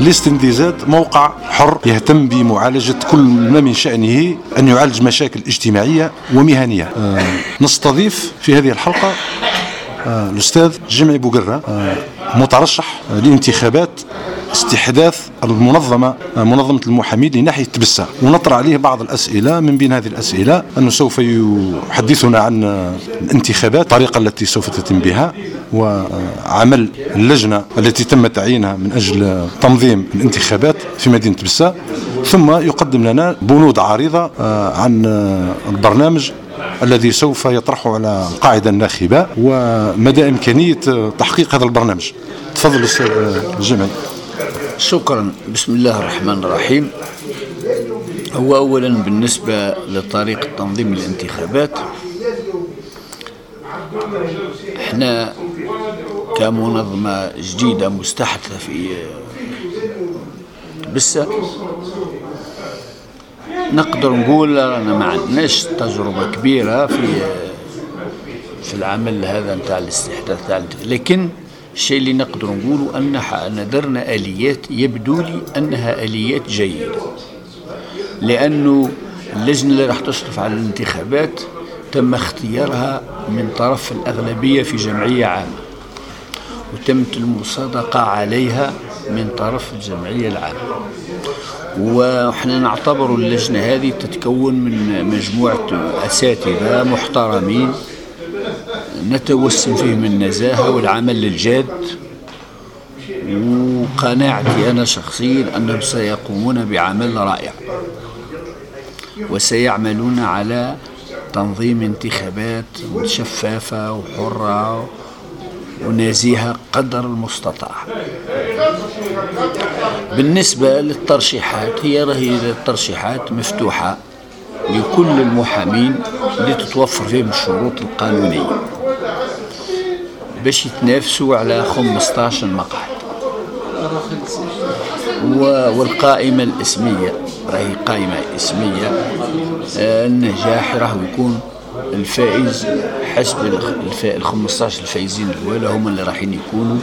ليست موقع حر يهتم بمعالجة كل ما من شأنه أن يعالج مشاكل اجتماعية ومهنية. آه، نستضيف في هذه الحلقة آه، الأستاذ جمعي بوقرة آه، مترشح لانتخابات استحداث المنظمة منظمة المحامين لناحية تبسة. ونطرح عليه بعض الأسئلة من بين هذه الأسئلة أنه سوف يحدثنا عن الانتخابات الطريقة التي سوف تتم بها وعمل اللجنة التي تم تعيينها من أجل تنظيم الانتخابات في مدينة تبسة. ثم يقدم لنا بنود عريضة آه، عن البرنامج الذي سوف يطرحه على القاعدة الناخبة ومدى إمكانية تحقيق هذا البرنامج. تفضل الجمعي شكرا. بسم الله الرحمن الرحيم. هو أولا بالنسبة لطريقة تنظيم الانتخابات. إحنا كمنظمة جديدة مستحدثة في بسة نقدر نقول أنا ما عندناش تجربة كبيرة في في العمل هذا نتاع الاستحداث لكن الشيء اللي نقدر نقوله أن درنا آليات يبدو لي أنها آليات جيدة. لأنه اللجنة اللي راح تشرف على الانتخابات تم اختيارها من طرف الأغلبية في جمعية عامة وتمت المصادقة عليها من طرف الجمعية العامة. وإحنا نعتبر اللجنة هذه تتكون من مجموعة أساتذة محترمين نتوسم فيهم النزاهة والعمل الجاد وقناعتي أنا شخصيا أنهم سيقومون بعمل رائع وسيعملون على تنظيم انتخابات شفافة وحرة ونزيهة قدر المستطاع. بالنسبة للترشيحات هي هي الترشيحات مفتوحة لكل المحامين اللي تتوفر فيهم الشروط القانونية. باش يتنافسوا على 15 مقعد. والقائمة الإسمية راهي قائمة إسمية آه، النجاح راح يكون الفائز حسب ال 15 الفائزين الأولى هم اللي راح يكونوا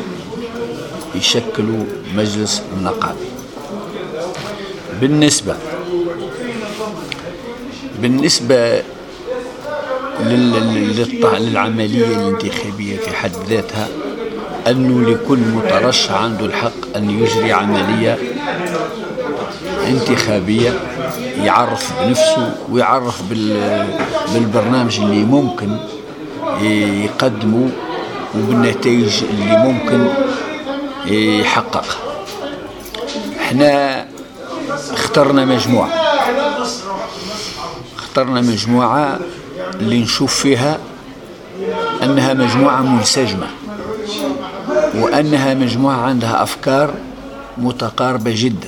يشكلوا مجلس النقابي بالنسبة بالنسبة للعملية الانتخابية في حد ذاتها أنه لكل مترشح عنده الحق أن يجري عملية انتخابية يعرف بنفسه ويعرف بالبرنامج اللي ممكن يقدمه وبالنتائج اللي ممكن يحققها إحنا اخترنا مجموعة. اخترنا مجموعة اللي نشوف فيها أنها مجموعة منسجمة وأنها مجموعة عندها أفكار متقاربة جدا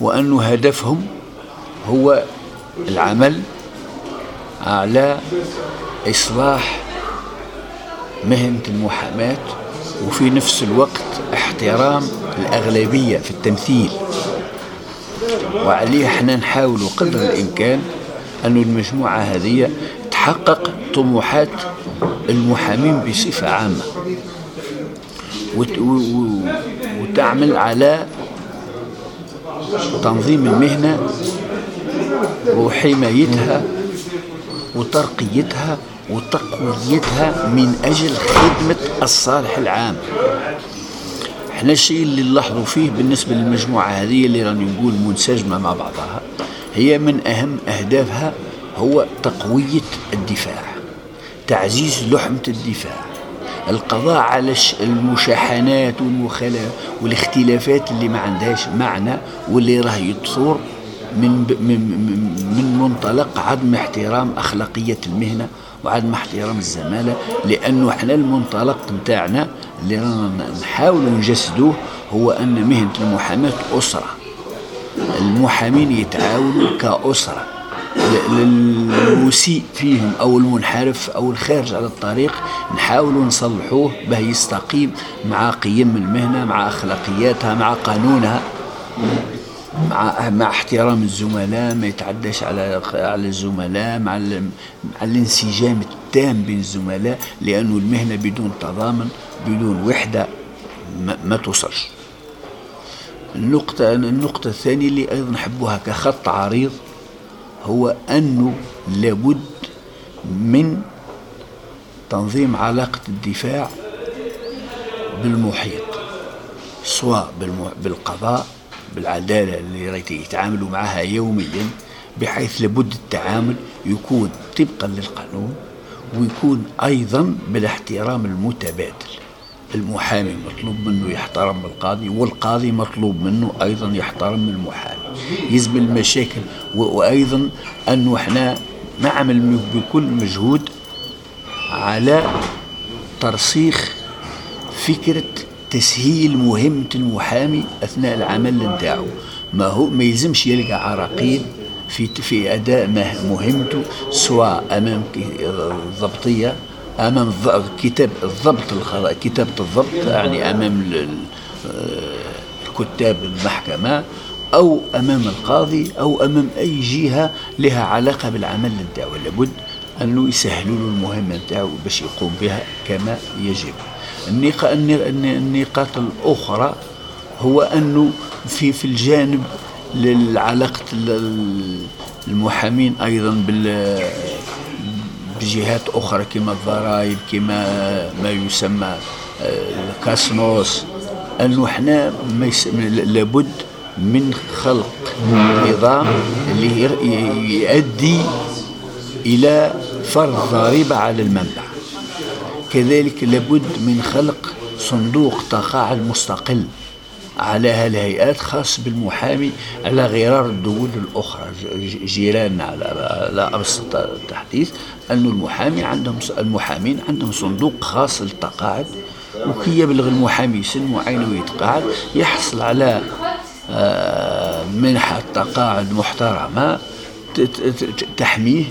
وأن هدفهم هو العمل على إصلاح مهنة المحاماة وفي نفس الوقت احترام الأغلبية في التمثيل. وعليه إحنا نحاول قدر الإمكان أن المجموعة هذه تحقق طموحات المحامين بصفة عامة. وتعمل على تنظيم المهنة وحمايتها وترقيتها وتقويتها من أجل خدمة الصالح العام. إحنا الشيء اللي نلاحظوا فيه بالنسبة للمجموعة هذه اللي راني نقول منسجمة مع بعضها. هي من أهم أهدافها هو تقوية الدفاع تعزيز لحمة الدفاع القضاء على المشاحنات والاختلافات اللي ما عندهاش معنى واللي راه يتصور من من من منطلق عدم احترام أخلاقية المهنة وعدم احترام الزمالة لأنه إحنا المنطلق نتاعنا اللي رانا نحاول نجسدوه هو أن مهنة المحاماة أسرة. المحامين يتعاونوا كأسرة المسيء فيهم أو المنحرف أو الخارج على الطريق نحاولوا نصلحوه به يستقيم مع قيم المهنة مع أخلاقياتها مع قانونها مع مع احترام الزملاء ما يتعداش على على الزملاء مع مع الانسجام التام بين الزملاء لأنه المهنة بدون تضامن بدون وحدة ما, ما توصلش. النقطة النقطة الثانية اللي أيضا نحبوها كخط عريض هو أنه لابد من تنظيم علاقة الدفاع بالمحيط سواء بالقضاء بالعدالة اللي يتعاملوا معها يوميا بحيث لابد التعامل يكون طبقا للقانون ويكون أيضا بالاحترام المتبادل. المحامي مطلوب منه يحترم القاضي والقاضي مطلوب منه أيضا يحترم المحامي يزم المشاكل وأيضا أنه إحنا نعمل بكل مجهود على ترسيخ فكرة تسهيل مهمة المحامي أثناء العمل نتاعو. ما هو ما يلزمش يلقى عراقيل في في أداء مهمته سواء أمام الضبطية أمام كتاب الضبط كتابة الضبط يعني أمام كتاب المحكمة أو أمام القاضي أو أمام أي جهة لها علاقة بالعمل نتاعو. لابد أنه يسهلوا له المهمة نتاعو باش يقوم بها كما يجب. النقاط الأخرى هو أنه في في الجانب للعلاقة المحامين أيضا بال بجهات أخرى كما الضرائب كما ما يسمى الكاسنوس. أنه إحنا لابد من خلق نظام اللي يؤدي إلى فرض ضريبة على المنبع. كذلك لابد من خلق صندوق تقاعد مستقل على هالهيئات خاص بالمحامي على غرار الدول الأخرى. جيراننا على أبسط التحديث أن المحامي عندهم المحامين عندهم صندوق خاص للتقاعد وكي يبلغ المحامي سن معين ويتقاعد يحصل على آه، منحة تقاعد محترمة تحميه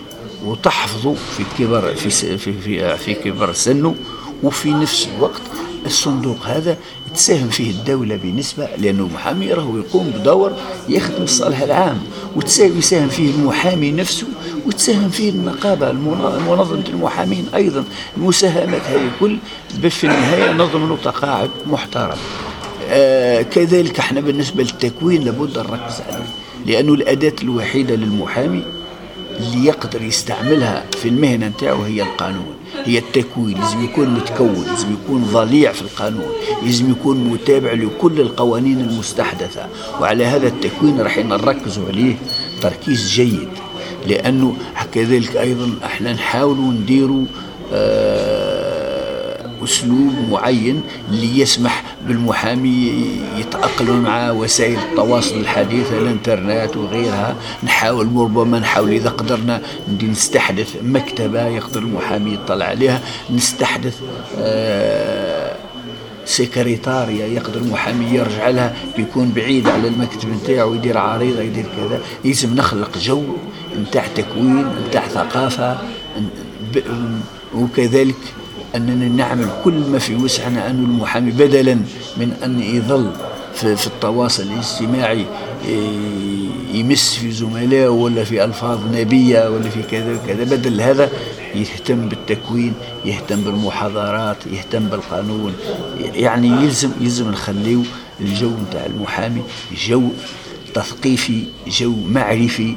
وتحفظه في كبر في في في كبر سنه وفي نفس الوقت الصندوق هذا تساهم فيه الدولة بنسبة لأنه المحامي راهو يقوم بدور يخدم الصالح العام ويساهم فيه المحامي نفسه وتساهم فيه النقابة منظمة المحامين أيضا. المساهمات هذه كل في النهاية نظم له تقاعد محترم. آه كذلك إحنا بالنسبة للتكوين لابد نركز عليه لأنه الأداة الوحيدة للمحامي اللي يقدر يستعملها في المهنة نتاعو هي القانون. هي التكوين لازم يكون متكون لازم يكون ضليع في القانون لازم يكون متابع لكل القوانين المستحدثة. وعلى هذا التكوين راح نركزوا عليه تركيز جيد لأنه كذلك أيضا إحنا نحاولوا نديروا آه أسلوب معين اللي يسمح بالمحامي يتأقلم مع وسائل التواصل الحديثة الإنترنت وغيرها. نحاول ربما نحاول إذا قدرنا نستحدث مكتبة يقدر المحامي يطلع عليها. نستحدث آه سكرتاريا يقدر المحامي يرجع لها. بيكون بعيد على المكتب نتاعو يدير عريضة يدير كذا. لازم نخلق جو نتاع تكوين نتاع ثقافة وكذلك أننا نعمل كل ما في وسعنا أن المحامي بدلا من أن يظل في, في التواصل الاجتماعي إيه، يمس في زملائه ولا في ألفاظ نبية ولا في كذا وكذا. بدل هذا يهتم بالتكوين يهتم بالمحاضرات يهتم بالقانون. يعني يلزم يلزم نخليه الجو نتاع المحامي جو تثقيفي جو معرفي.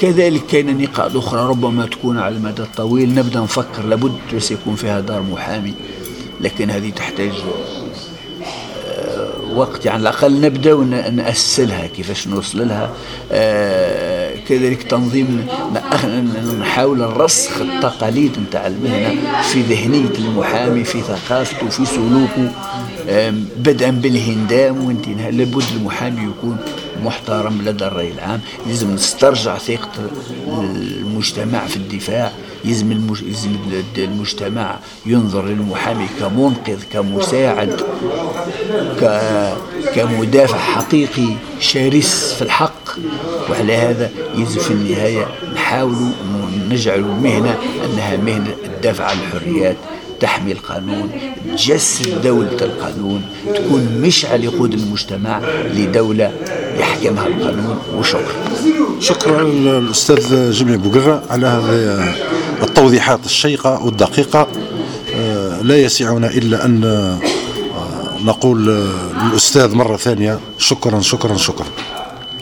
كذلك كاين نقاط أخرى ربما تكون على المدى الطويل نبدأ نفكر لابد بس يكون فيها دار محامي لكن هذه تحتاج آه، وقت. يعني على الأقل نبدأ ونأسس لها كيفاش نوصل لها. آه، كذلك تنظيم نحاول نرسخ التقاليد نتاع المهنة في ذهنية المحامي في ثقافته في سلوكه بدءا بالهندام وانتهاء. لابد المحامي يكون محترم لدى الرأي العام لازم نسترجع ثقة المجتمع في الدفاع المج... المجتمع ينظر للمحامي كمنقذ كمساعد. كمدافع حقيقي شرس في الحق وعلى هذا يلزم في النهاية نحاول نجعل المهنة أنها مهنة الدفع عن الحريات تحمي القانون تجسد دولة القانون تكون مشعل يقود المجتمع لدولة يحكمها القانون وشكرا. شكرا الأستاذ جميل بوقرة على هذه التوضيحات الشيقة والدقيقة. آه، لا يسعنا إلا أن آه، نقول للأستاذ مرة ثانية شكرا شكرا شكرا.